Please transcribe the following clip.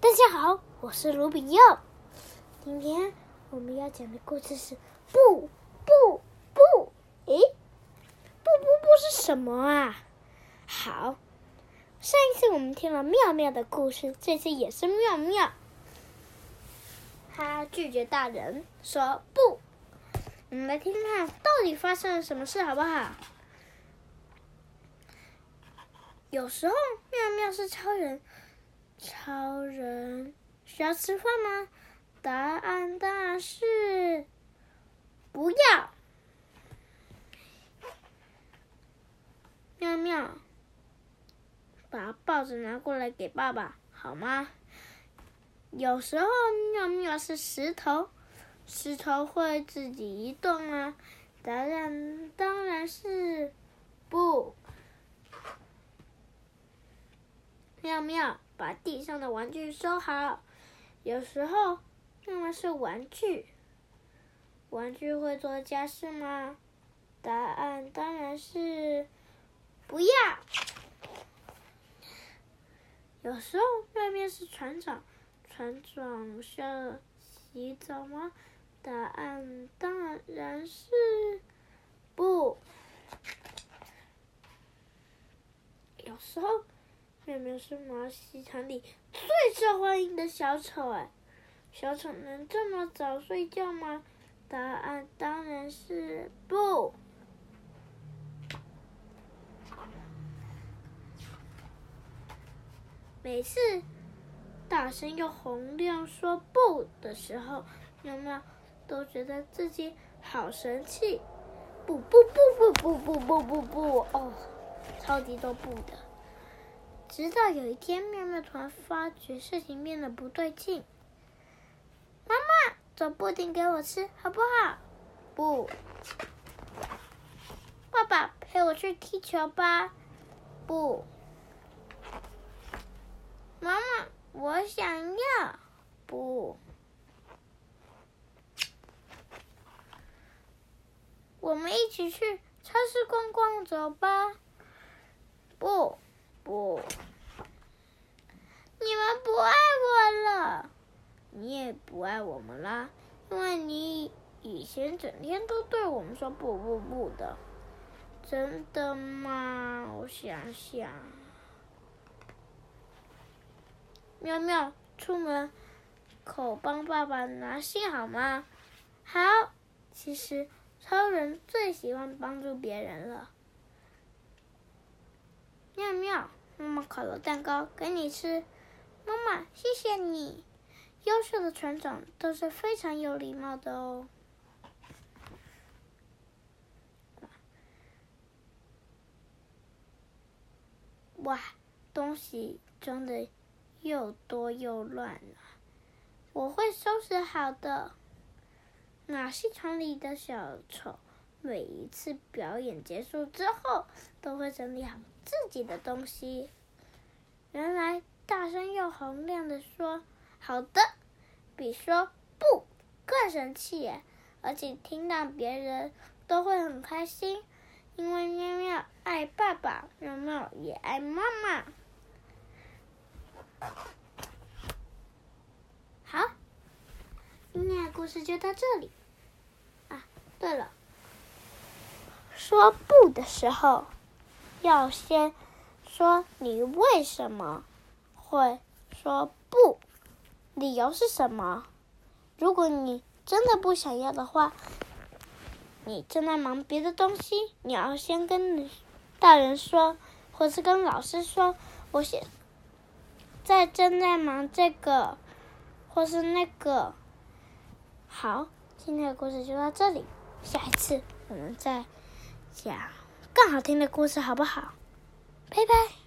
大家好，我是卢比佑。今天我们要讲的故事是“不不不”。诶，不不不是什么啊？好，上一次我们听了妙妙的故事，这次也是妙妙。他拒绝大人说不。我们来听听看到底发生了什么事，好不好？有时候妙妙是超人，超人需要吃饭吗？答案当然是不要。妙妙，把报纸拿过来给爸爸好吗？有时候妙妙是石头，石头会自己移动啊。答案当然是不。妙妙把地上的玩具收好。有时候，妙妙是玩具。玩具会做家事吗？答案当然是不要。有时候，妙妙是船长。船长需要洗澡吗？答案当然是不。有时候。妙妙是马戏团里最受欢迎的小丑哎，小丑能这么早睡觉吗？答案当然是不。每次大声又洪亮说不的时候，喵喵都觉得自己好神气，不不不不不不不不不哦，超级多不的。直到有一天，妙妙突然发觉事情变得不对劲。妈妈，做布丁给我吃，好不好？不。爸爸，陪我去踢球吧。不。妈妈，我想要。不。我们一起去超市逛逛，走吧。不。不，你们不爱我了，你也不爱我们啦，因为你以前整天都对我们说不不不的，真的吗？我想想。妙妙，出门口帮爸爸拿信好吗？好，其实超人最喜欢帮助别人了。妙妙。妈妈烤了蛋糕给你吃，妈妈，谢谢你。优秀的船长都是非常有礼貌的哦。哇，东西装的又多又乱了，我会收拾好的。马戏团里的小丑，每一次表演结束之后，都会整理好。自己的东西，原来大声又洪亮的说“好的”，比说“不”更神气！而且听到别人都会很开心，因为喵喵爱爸爸，喵喵也爱妈妈。好，今天的故事就到这里。啊，对了，说“不”的时候。要先说你为什么会说不，理由是什么？如果你真的不想要的话，你正在忙别的东西，你要先跟大人说，或是跟老师说，我现在正在忙这个，或是那个。好，今天的故事就到这里，下一次我们再讲。更好听的故事，好不好？拜拜。